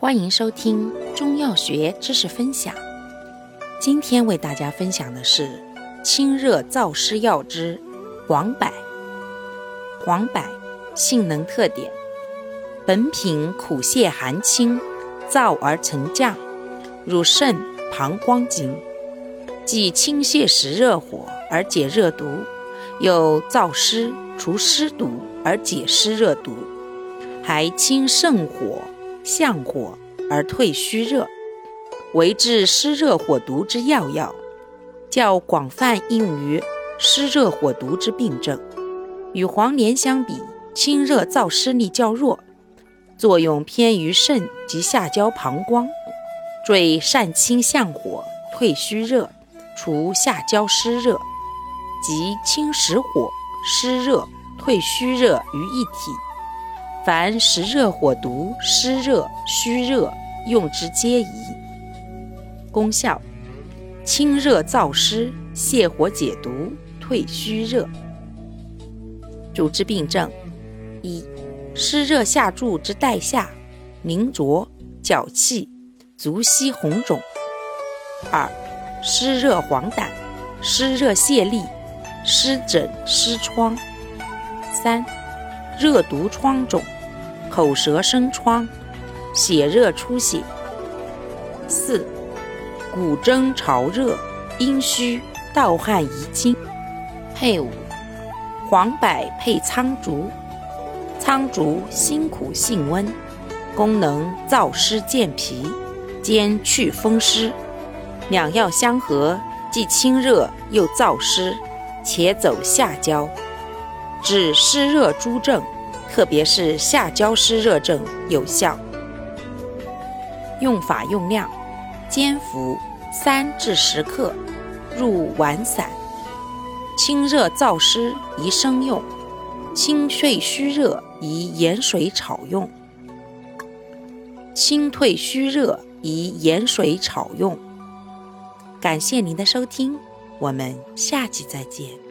欢迎收听中药学知识分享。今天为大家分享的是清热燥湿药之黄柏。黄柏性能特点：本品苦泻寒清，燥而沉降，入肾、膀胱经，既清泻实热火而解热毒，又燥湿除湿毒而解湿热毒，还清肾火。降火而退虚热，为治湿热火毒之要药，较广泛应用于湿热火毒之病症。与黄连相比，清热燥湿力较弱，作用偏于肾及下焦膀胱，最善清降火、退虚热、除下焦湿热，即清实火、湿热、退虚热于一体。凡实热火毒、湿热、虚热，用之皆宜。功效：清热燥湿，泻火解毒，退虚热。主治病症：一、湿热下注之带下、凝浊、脚气、足膝红肿；二、湿热黄疸、湿热泄痢、湿疹、湿疮；三、热毒疮肿。口舌生疮，血热出血。四、骨蒸潮热，阴虚，盗汗遗精。配伍：黄柏配苍竹。苍竹辛苦性温，功能燥湿健脾，兼祛风湿。两药相合，既清热又燥湿，且走下焦，治湿热诸症。特别是下焦湿热症有效。用法用量：煎服三至十克，入丸散。清热燥湿宜生用，清退虚热宜盐水炒用。清退虚热宜盐水炒用。感谢您的收听，我们下期再见。